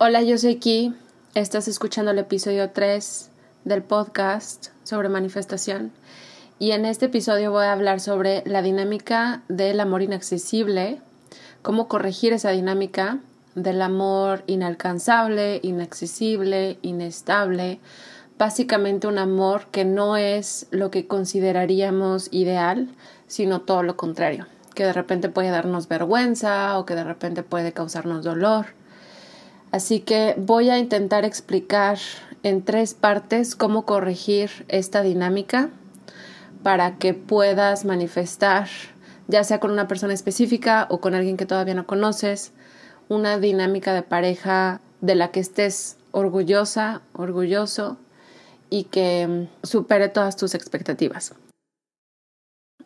Hola, yo soy Ki. Estás escuchando el episodio 3 del podcast sobre manifestación. Y en este episodio voy a hablar sobre la dinámica del amor inaccesible, cómo corregir esa dinámica del amor inalcanzable, inaccesible, inestable, básicamente un amor que no es lo que consideraríamos ideal, sino todo lo contrario, que de repente puede darnos vergüenza o que de repente puede causarnos dolor Así que voy a intentar explicar en tres partes cómo corregir esta dinámica para que puedas manifestar, ya sea con una persona específica o con alguien que todavía no conoces, una dinámica de pareja de la que estés orgullosa, orgulloso y que mm, supere todas tus expectativas.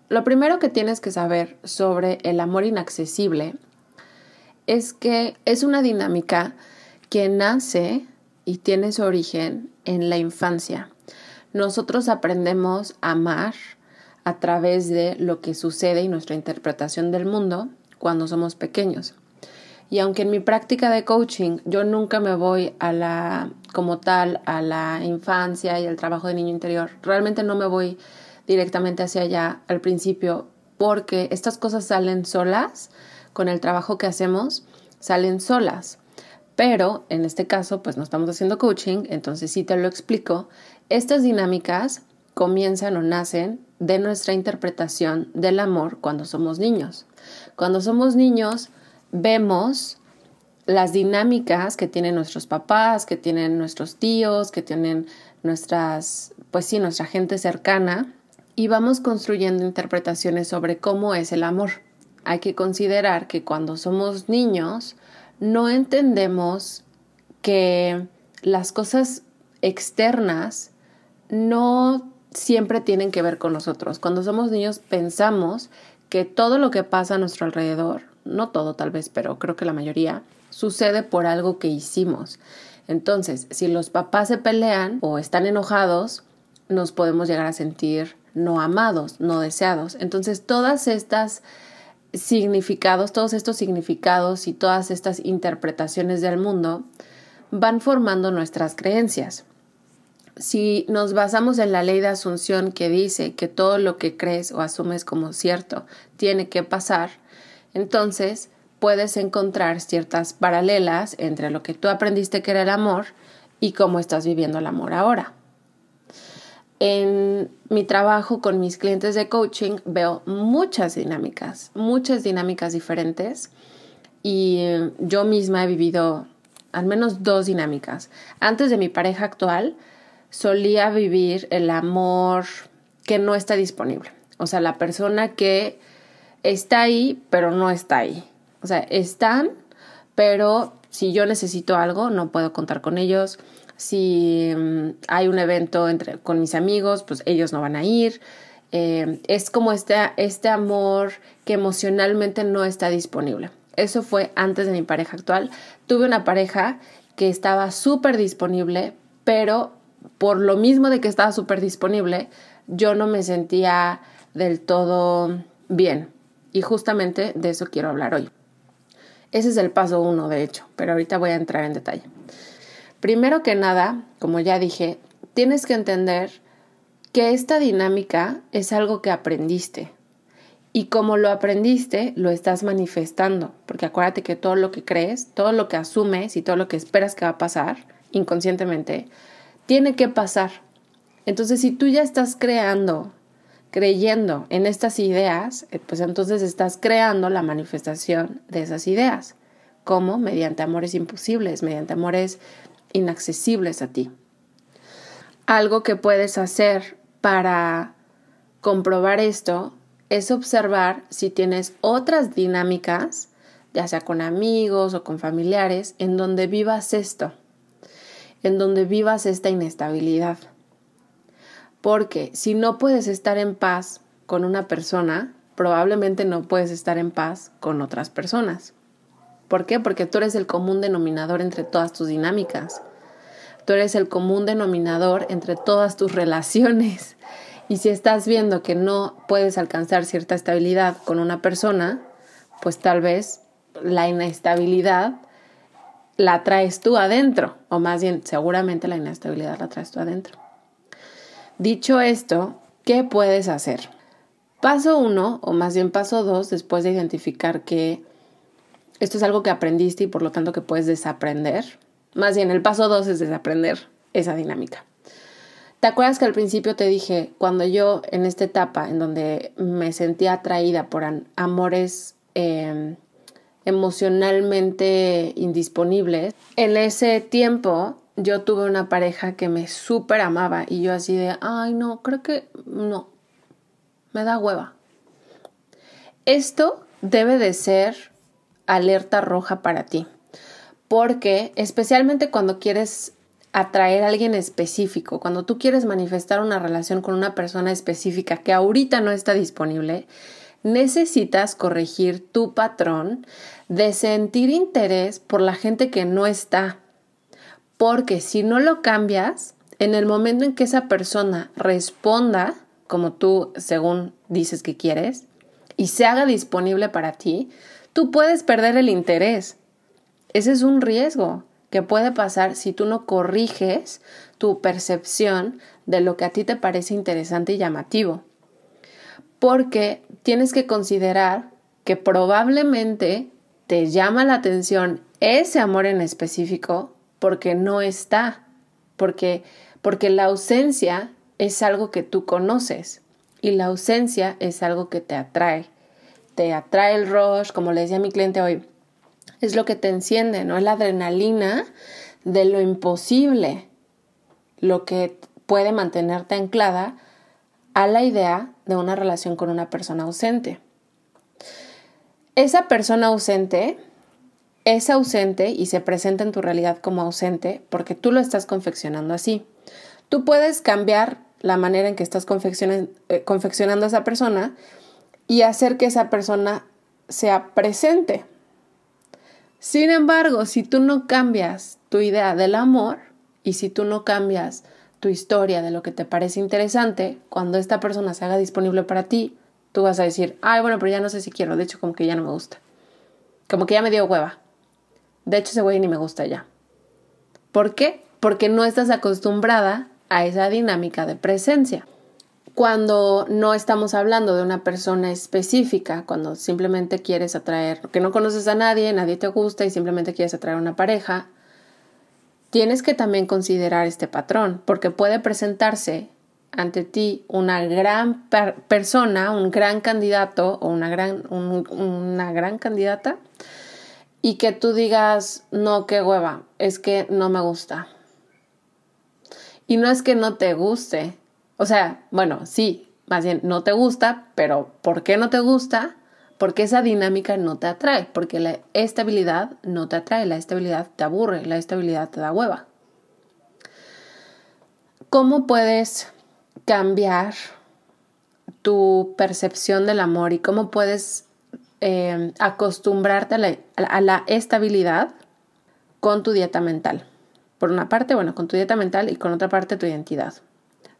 Lo primero que tienes que saber sobre el amor inaccesible es que es una dinámica que nace y tiene su origen en la infancia. Nosotros aprendemos a amar a través de lo que sucede y nuestra interpretación del mundo cuando somos pequeños. Y aunque en mi práctica de coaching yo nunca me voy a la, como tal, a la infancia y al trabajo de niño interior, realmente no me voy directamente hacia allá al principio porque estas cosas salen solas, con el trabajo que hacemos, salen solas. Pero en este caso, pues no estamos haciendo coaching, entonces sí te lo explico. Estas dinámicas comienzan o nacen de nuestra interpretación del amor cuando somos niños. Cuando somos niños, vemos las dinámicas que tienen nuestros papás, que tienen nuestros tíos, que tienen nuestras, pues sí, nuestra gente cercana, y vamos construyendo interpretaciones sobre cómo es el amor. Hay que considerar que cuando somos niños, no entendemos que las cosas externas no siempre tienen que ver con nosotros. Cuando somos niños pensamos que todo lo que pasa a nuestro alrededor, no todo tal vez, pero creo que la mayoría, sucede por algo que hicimos. Entonces, si los papás se pelean o están enojados, nos podemos llegar a sentir no amados, no deseados. Entonces, todas estas significados, todos estos significados y todas estas interpretaciones del mundo van formando nuestras creencias. Si nos basamos en la ley de asunción que dice que todo lo que crees o asumes como cierto tiene que pasar, entonces puedes encontrar ciertas paralelas entre lo que tú aprendiste que era el amor y cómo estás viviendo el amor ahora. En mi trabajo con mis clientes de coaching veo muchas dinámicas, muchas dinámicas diferentes y yo misma he vivido al menos dos dinámicas. Antes de mi pareja actual, solía vivir el amor que no está disponible. O sea, la persona que está ahí, pero no está ahí. O sea, están, pero si yo necesito algo, no puedo contar con ellos. Si mm, hay un evento entre, con mis amigos, pues ellos no van a ir. Eh, es como este, este amor que emocionalmente no está disponible. Eso fue antes de mi pareja actual. Tuve una pareja que estaba súper disponible, pero por lo mismo de que estaba súper disponible, yo no me sentía del todo bien. Y justamente de eso quiero hablar hoy. Ese es el paso uno, de hecho, pero ahorita voy a entrar en detalle. Primero que nada, como ya dije, tienes que entender que esta dinámica es algo que aprendiste. Y como lo aprendiste, lo estás manifestando, porque acuérdate que todo lo que crees, todo lo que asumes y todo lo que esperas que va a pasar inconscientemente, tiene que pasar. Entonces, si tú ya estás creando creyendo en estas ideas, eh, pues entonces estás creando la manifestación de esas ideas. ¿Cómo? Mediante amores imposibles, mediante amores inaccesibles a ti. Algo que puedes hacer para comprobar esto es observar si tienes otras dinámicas, ya sea con amigos o con familiares, en donde vivas esto, en donde vivas esta inestabilidad. Porque si no puedes estar en paz con una persona, probablemente no puedes estar en paz con otras personas. ¿Por qué? Porque tú eres el común denominador entre todas tus dinámicas. Tú eres el común denominador entre todas tus relaciones. Y si estás viendo que no puedes alcanzar cierta estabilidad con una persona, pues tal vez la inestabilidad la traes tú adentro, o más bien seguramente la inestabilidad la traes tú adentro. Dicho esto, ¿qué puedes hacer? Paso uno, o más bien paso dos, después de identificar que esto es algo que aprendiste y por lo tanto que puedes desaprender. Más bien, el paso dos es desaprender esa dinámica. ¿Te acuerdas que al principio te dije, cuando yo en esta etapa en donde me sentía atraída por amores em, emocionalmente indisponibles, en ese tiempo yo tuve una pareja que me súper amaba y yo así de, ay no, creo que no, me da hueva. Esto debe de ser alerta roja para ti, porque especialmente cuando quieres atraer a alguien específico, cuando tú quieres manifestar una relación con una persona específica que ahorita no está disponible, necesitas corregir tu patrón de sentir interés por la gente que no está. Porque si no lo cambias, en el momento en que esa persona responda como tú, según dices que quieres, y se haga disponible para ti, tú puedes perder el interés. Ese es un riesgo que puede pasar si tú no corriges tu percepción de lo que a ti te parece interesante y llamativo. Porque tienes que considerar que probablemente te llama la atención ese amor en específico porque no está, porque, porque la ausencia es algo que tú conoces y la ausencia es algo que te atrae. Te atrae el rush, como le decía a mi cliente hoy, es lo que te enciende, ¿no? Es la adrenalina de lo imposible, lo que puede mantenerte anclada a la idea de una relación con una persona ausente. Esa persona ausente es ausente y se presenta en tu realidad como ausente porque tú lo estás confeccionando así. Tú puedes cambiar la manera en que estás eh, confeccionando a esa persona y hacer que esa persona sea presente. Sin embargo, si tú no cambias tu idea del amor y si tú no cambias tu historia de lo que te parece interesante, cuando esta persona se haga disponible para ti, tú vas a decir, ay, bueno, pero ya no sé si quiero, de hecho como que ya no me gusta, como que ya me dio hueva. De hecho, ese güey ni me gusta ya. ¿Por qué? Porque no estás acostumbrada a esa dinámica de presencia. Cuando no estamos hablando de una persona específica, cuando simplemente quieres atraer, que no conoces a nadie, nadie te gusta y simplemente quieres atraer una pareja, tienes que también considerar este patrón, porque puede presentarse ante ti una gran persona, un gran candidato o una gran, una gran candidata y que tú digas, no, qué hueva, es que no me gusta. Y no es que no te guste, o sea, bueno, sí, más bien no te gusta, pero ¿por qué no te gusta? Porque esa dinámica no te atrae, porque la estabilidad no te atrae, la estabilidad te aburre, la estabilidad te da hueva. ¿Cómo puedes cambiar tu percepción del amor y cómo puedes eh, acostumbrarte a la, estabilidad con tu dieta mental. Por una parte, bueno, con tu dieta mental y con otra parte tu identidad.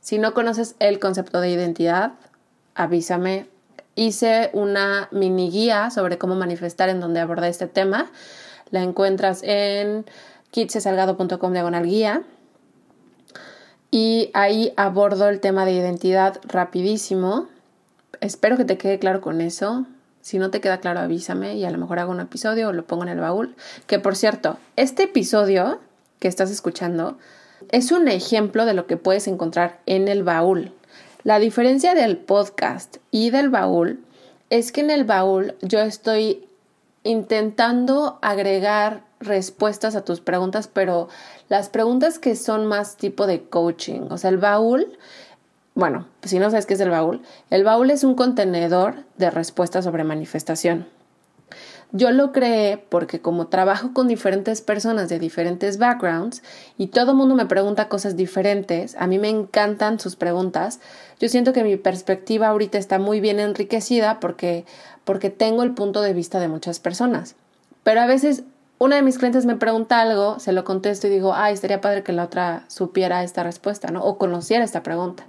Si no conoces el concepto de identidad, avísame. Hice una mini guía sobre cómo manifestar en donde abordé este tema. La encuentras en kitsesalgado.com diagonal guía. Y ahí abordo el tema de identidad rapidísimo. Espero que te quede claro con eso. Si no te queda claro, avísame y a lo mejor hago un episodio o lo pongo en el baúl. Que por cierto, este episodio que estás escuchando es un ejemplo de lo que puedes encontrar en el baúl. La diferencia del podcast y del baúl es que en el baúl yo estoy intentando agregar respuestas a tus preguntas, pero las preguntas que son más tipo de coaching. O sea, el baúl bueno, si no sabes qué es el baúl, el baúl es un contenedor de respuestas sobre manifestación. Yo lo creé porque como trabajo con diferentes personas de diferentes backgrounds y todo mundo me pregunta cosas diferentes, a mí me encantan sus preguntas, yo siento que mi perspectiva ahorita está muy bien enriquecida porque, porque tengo el punto de vista de muchas personas. Pero a veces una de mis clientes me pregunta algo, se lo contesto y digo, ay, estaría padre que la otra supiera esta respuesta, ¿no? O conociera esta pregunta.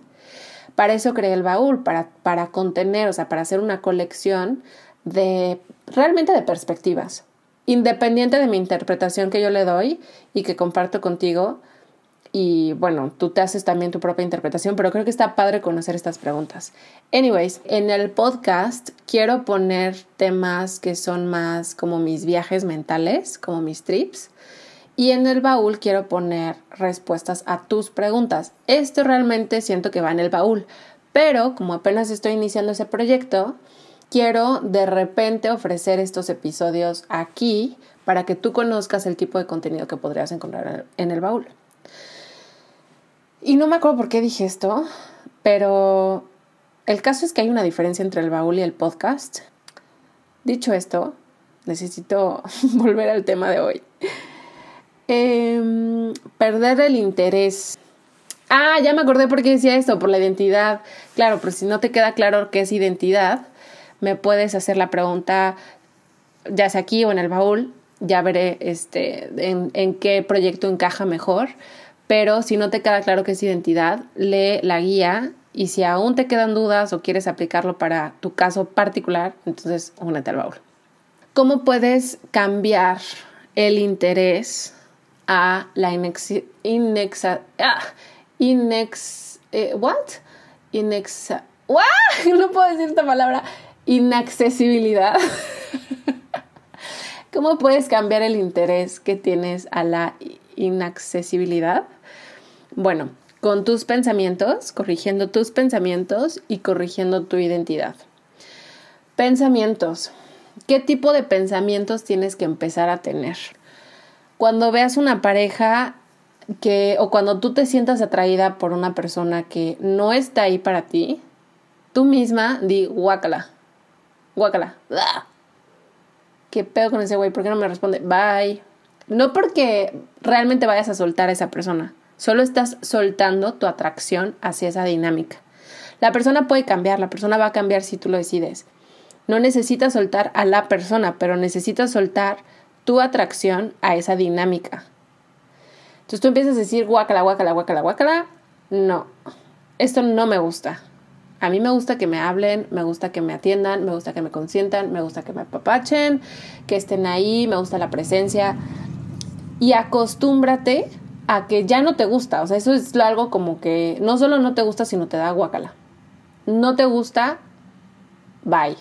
Para eso creé el baúl, para, para contener, o sea, para hacer una colección de realmente de perspectivas, independiente de mi interpretación que yo le doy y que comparto contigo. Y bueno, tú te haces también tu propia interpretación, pero creo que está padre conocer estas preguntas. Anyways, en el podcast quiero poner temas que son más como mis viajes mentales, como mis trips. Y en el baúl quiero poner respuestas a tus preguntas. Esto realmente siento que va en el baúl, pero como apenas estoy iniciando ese proyecto, quiero de repente ofrecer estos episodios aquí para que tú conozcas el tipo de contenido que podrías encontrar en el baúl. Y no me acuerdo por qué dije esto, pero el caso es que hay una diferencia entre el baúl y el podcast. Dicho esto, necesito volver al tema de hoy. Em, perder el interés. Ah, ya me acordé por qué decía esto, por la identidad. Claro, pero si no te queda claro qué es identidad, me puedes hacer la pregunta, ya sea aquí o en el baúl, ya veré este, en, en qué proyecto encaja mejor. Pero si no te queda claro qué es identidad, lee la guía y si aún te quedan dudas o quieres aplicarlo para tu caso particular, entonces únete al baúl. ¿Cómo puedes cambiar el interés a la inex, inexa, ah, inex, eh, what? Inexa, no puedo decir esta palabra, inaccesibilidad. ¿Cómo puedes cambiar el interés que tienes a la inaccesibilidad? Bueno, con tus pensamientos, corrigiendo tus pensamientos y corrigiendo tu identidad. Pensamientos. ¿Qué tipo de pensamientos tienes que empezar a tener? cuando veas una pareja que, o cuando tú te sientas atraída por una persona que no está ahí para ti, tú misma di guácala, guácala. ¿Qué pedo con ese güey? ¿Por qué no me responde? Bye. No porque realmente vayas a soltar a esa persona, solo estás soltando tu atracción hacia esa dinámica. La persona puede cambiar, la persona va a cambiar si tú lo decides. No necesitas soltar a la persona, pero necesitas soltar tu atracción a esa dinámica. Entonces tú empiezas a decir guácala, guácala, guácala, guácala. No, esto no me gusta. A mí me gusta que me hablen, me gusta que me atiendan, me gusta que me consientan, me gusta que me apapachen, que estén ahí, me gusta la presencia. Y acostúmbrate a que ya no te gusta. O sea, eso es algo como que no solo no te gusta, sino te da guácala. No te gusta, bye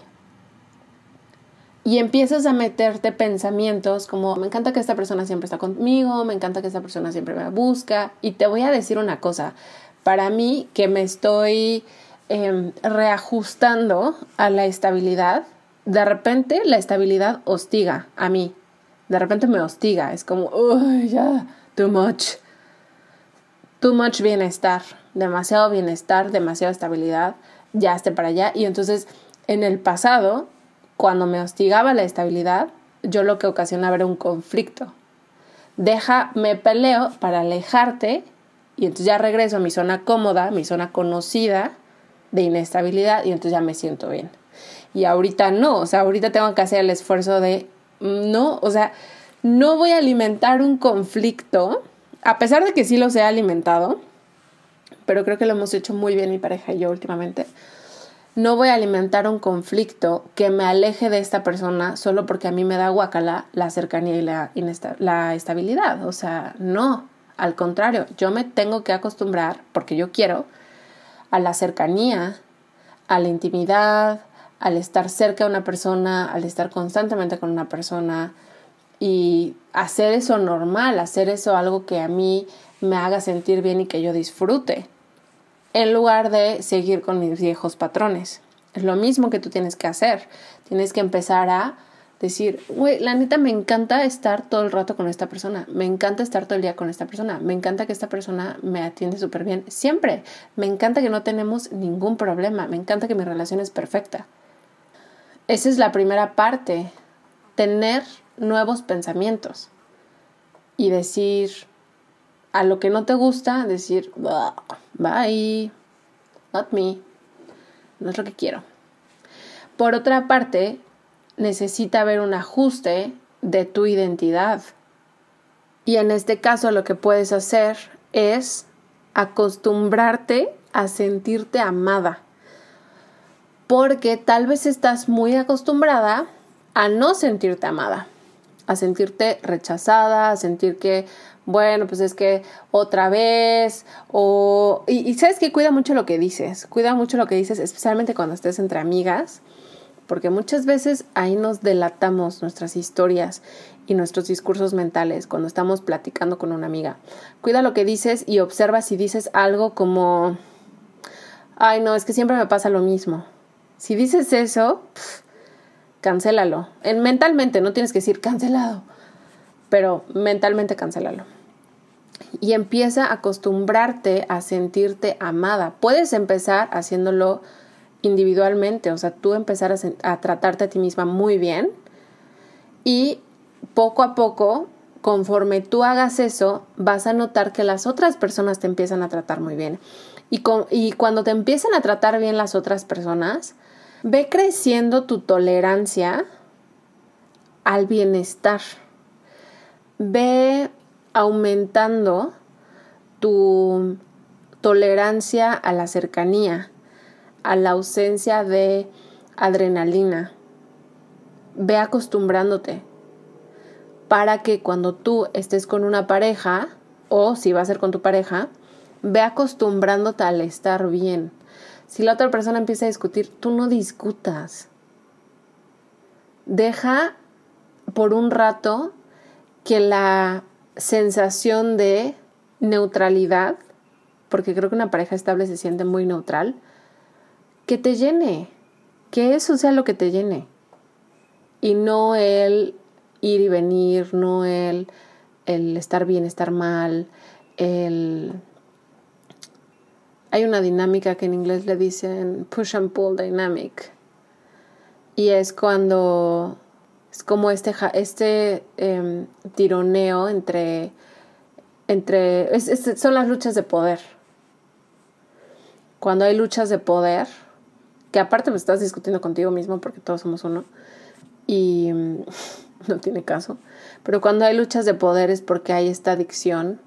y empiezas a meterte pensamientos como me encanta que esta persona siempre está conmigo, me encanta que esta persona siempre me busca y te voy a decir una cosa, para mí que me estoy em, reajustando a la estabilidad, de repente la estabilidad hostiga a mí. De repente me hostiga, es como, uy, ya, too much. Too much bienestar, demasiado bienestar, demasiada estabilidad, ya esté para allá. Y entonces, en el pasado, cuando me hostigaba la estabilidad, yo lo que ocasionaba era un conflicto. Deja, me peleo para alejarte y entonces ya regreso a mi zona cómoda, mi zona conocida de inestabilidad y entonces ya me siento bien. Y ahorita no, o sea, ahorita tengo que hacer el esfuerzo de mm, no, o sea, no voy a alimentar un conflicto, a pesar de que sí los he alimentado, pero creo que lo hemos hecho muy bien mi pareja y yo últimamente no voy a alimentar un conflicto que me aleje de esta persona solo porque a mí me da guacala la cercanía y la, la estabilidad. O sea, no, al contrario, yo me tengo que acostumbrar, porque yo quiero, a la cercanía, a la intimidad, al estar cerca de una persona, al estar constantemente con una persona y hacer eso normal, hacer eso algo que a mí me haga sentir bien y que yo disfrute en lugar de seguir con mis viejos patrones. Es lo mismo que tú tienes que hacer. Tienes que empezar a decir, güey, la neta me encanta estar todo el rato con esta persona, me encanta estar todo el día con esta persona, me encanta que esta persona me atiende súper bien, siempre, me encanta que no tenemos ningún problema, me encanta que mi relación es perfecta. Esa es la primera parte, tener nuevos pensamientos y decir, a lo que no te gusta, decir, bye, not me, no es lo que quiero. Por otra parte, necesita haber un ajuste de tu identidad. Y en este caso lo que puedes hacer es acostumbrarte a sentirte amada. Porque tal vez estás muy acostumbrada a no sentirte amada, a sentirte rechazada, a sentir que bueno, pues es que otra vez, o... Y, sabes que cuida mucho lo que dices, cuida mucho lo que dices, especialmente cuando estés entre amigas, porque muchas veces ahí nos delatamos nuestras historias y nuestros discursos mentales cuando estamos platicando con una amiga. Cuida lo que dices y observa si dices algo como, ay no, es que siempre me pasa lo mismo. Si dices eso, cancélalo. En, mentalmente, no tienes que decir cancelado pero mentalmente cancélalo. Y empieza a acostumbrarte a sentirte amada. Puedes empezar haciéndolo individualmente, o sea, tú empezar a, tratarte a ti misma muy bien y poco a poco, conforme tú hagas eso, vas a notar que las otras personas te empiezan a tratar muy bien. Y, y cuando te empiezan a tratar bien las otras personas, ve creciendo tu tolerancia al bienestar ve aumentando tu tolerancia a la cercanía, a la ausencia de adrenalina. Ve acostumbrándote para que cuando tú estés con una pareja o si va a ser con tu pareja, ve acostumbrándote al estar bien. Si la otra persona empieza a discutir, tú no discutas. Deja por un rato que la sensación de neutralidad, porque creo que una pareja estable se siente muy neutral, que te llene, que eso sea lo que te llene. Y no el ir y venir, no el, el estar bien, estar mal, el... Hay una dinámica que en inglés le dicen push and pull dynamic. Y es cuando es como este, este em, tironeo entre... entre son las luchas de poder. Cuando hay luchas de poder, que aparte me estás discutiendo contigo mismo porque todos somos uno, y no tiene caso, pero cuando hay luchas de poder es porque hay esta adicción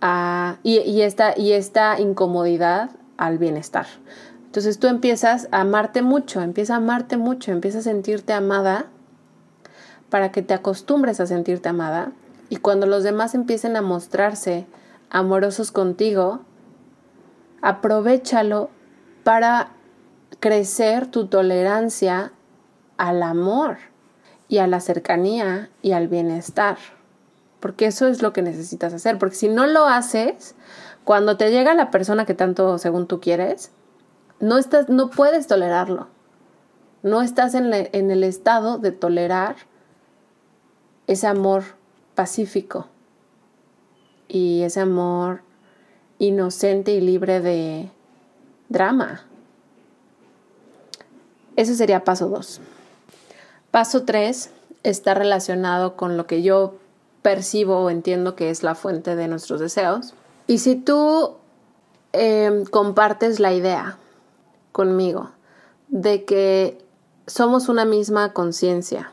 a, y, esta, y esta incomodidad al bienestar. Entonces tú empiezas a amarte mucho, empiezas a amarte mucho, empiezas a sentirte amada para que te acostumbres a sentirte amada y cuando los demás empiecen a mostrarse amorosos contigo, aprovechalo para crecer tu tolerancia al amor y a la cercanía y al bienestar. Porque eso es lo que necesitas hacer. Porque si no lo haces, cuando te llega la persona que tanto según tú quieres, no, estás, no puedes tolerarlo. No estás en, en el estado de tolerar ese amor pacífico y ese amor inocente y libre de drama. Ese sería paso dos. Paso tres está relacionado con lo que yo percibo o entiendo que es la fuente de nuestros deseos. Y si tú em, compartes la idea conmigo de que somos una misma conciencia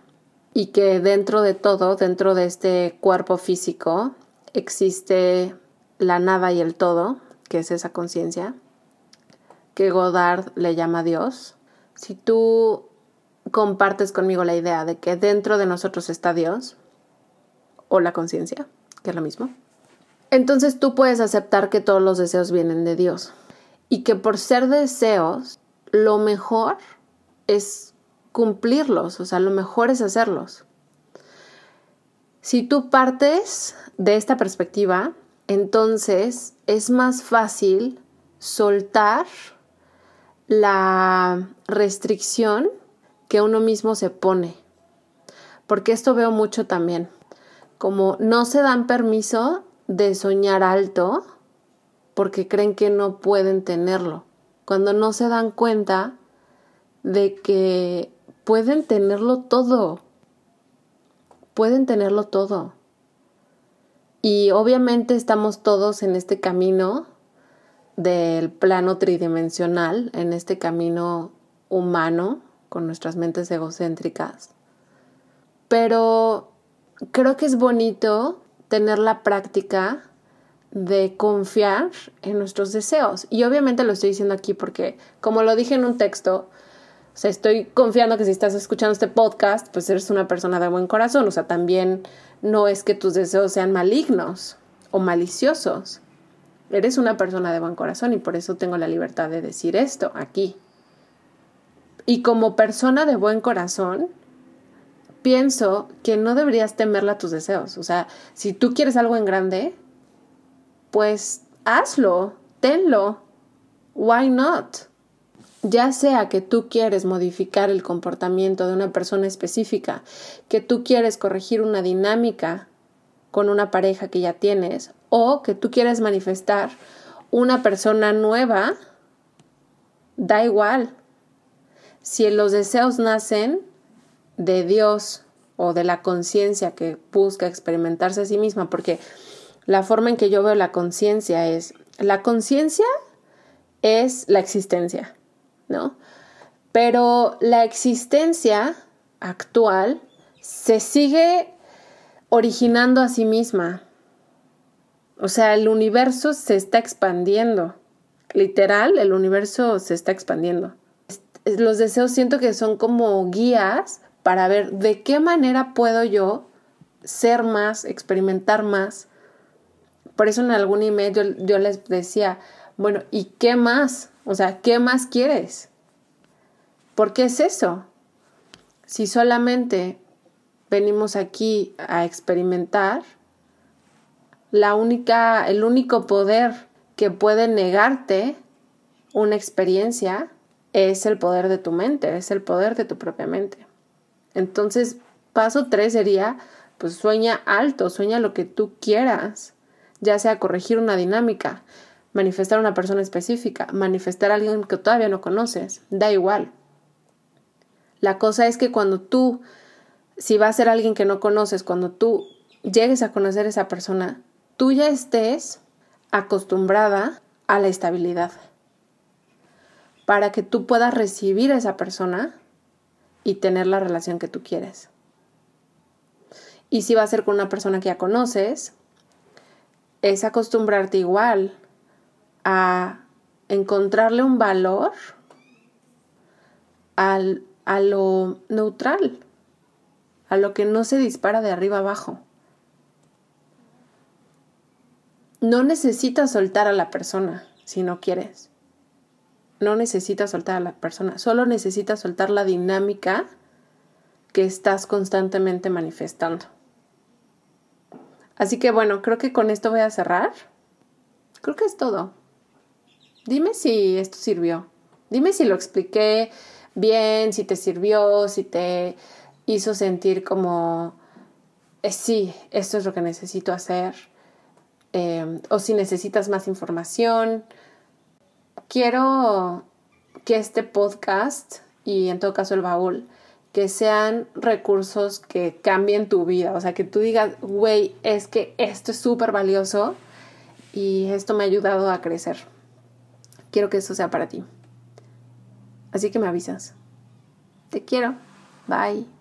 y que dentro de todo, dentro de este cuerpo físico, existe la nada y el todo, que es esa conciencia, que Godard le llama Dios. Si tú compartes conmigo la idea de que dentro de nosotros está Dios, o la conciencia, que es lo mismo, entonces tú puedes aceptar que todos los deseos vienen de Dios y que por ser deseos, lo mejor es cumplirlos, o sea, lo mejor es hacerlos. Si tú partes de esta perspectiva, entonces es más fácil soltar la restricción que uno mismo se pone. Porque esto veo mucho también. Como no se dan permiso de soñar alto porque creen que no pueden tenerlo. Cuando no se dan cuenta de que pueden tenerlo todo. Pueden tenerlo todo. Y obviamente estamos todos en este camino del plano tridimensional, en este camino humano, con nuestras mentes egocéntricas. Pero creo que es bonito tener la práctica de confiar en nuestros deseos. Y obviamente lo estoy diciendo aquí porque, como lo dije en un texto, o sea, estoy confiando que si estás escuchando este podcast, pues eres una persona de buen corazón. O sea, también no es que tus deseos sean malignos o maliciosos. Eres una persona de buen corazón y por eso tengo la libertad de decir esto aquí. Y como persona de buen corazón, pienso que no deberías temerle a tus deseos. O sea, si tú quieres algo en grande, pues hazlo, tenlo. Why not? Ya sea que tú quieres modificar el comportamiento de una persona específica, que tú quieres corregir una dinámica con una pareja que ya tienes, o que tú quieres manifestar una persona nueva, da igual. Si los deseos nacen de Dios o de la conciencia que busca experimentarse a sí misma, porque la forma en que yo veo la conciencia es, la conciencia es la existencia. ¿no? Pero la existencia actual se sigue originando a sí misma. O sea, el universo se está expandiendo. Literal, el universo se está expandiendo. Los deseos siento que son como guías para ver de qué manera puedo yo ser más, experimentar más. Por eso en algún email yo, les decía, bueno, ¿y qué más? O sea, ¿qué más quieres? ¿Por qué es eso? Si solamente venimos aquí a experimentar, la única, el único poder que puede negarte una experiencia es el poder de tu mente, es el poder de tu propia mente. Entonces, paso tres sería, pues sueña alto, sueña lo que tú quieras, ya sea corregir una dinámica, manifestar a una persona específica, manifestar a alguien que todavía no conoces, da igual. La cosa es que cuando tú, si va a ser alguien que no conoces, cuando tú llegues a conocer a esa persona, tú ya estés acostumbrada a la estabilidad para que tú puedas recibir a esa persona y tener la relación que tú quieres. Y si va a ser con una persona que ya conoces, es acostumbrarte igual a encontrarle un valor al, a lo neutral, a lo que no se dispara de arriba abajo. No necesitas soltar a la persona si no quieres. No necesitas soltar a la persona, solo necesitas soltar la dinámica que estás constantemente manifestando. Así que bueno, creo que con esto voy a cerrar. Creo que es todo. Dime si esto sirvió. Dime si lo expliqué bien, si te sirvió, si te hizo sentir como eh, sí, esto es lo que necesito hacer, em, o si necesitas más información. Quiero que este podcast y en todo caso el baúl, que sean recursos que cambien tu vida, o sea, que tú digas, güey, es que esto es súper valioso y esto me ha ayudado a crecer. Quiero que eso sea para ti. Así que me avisas. Te quiero. Bye.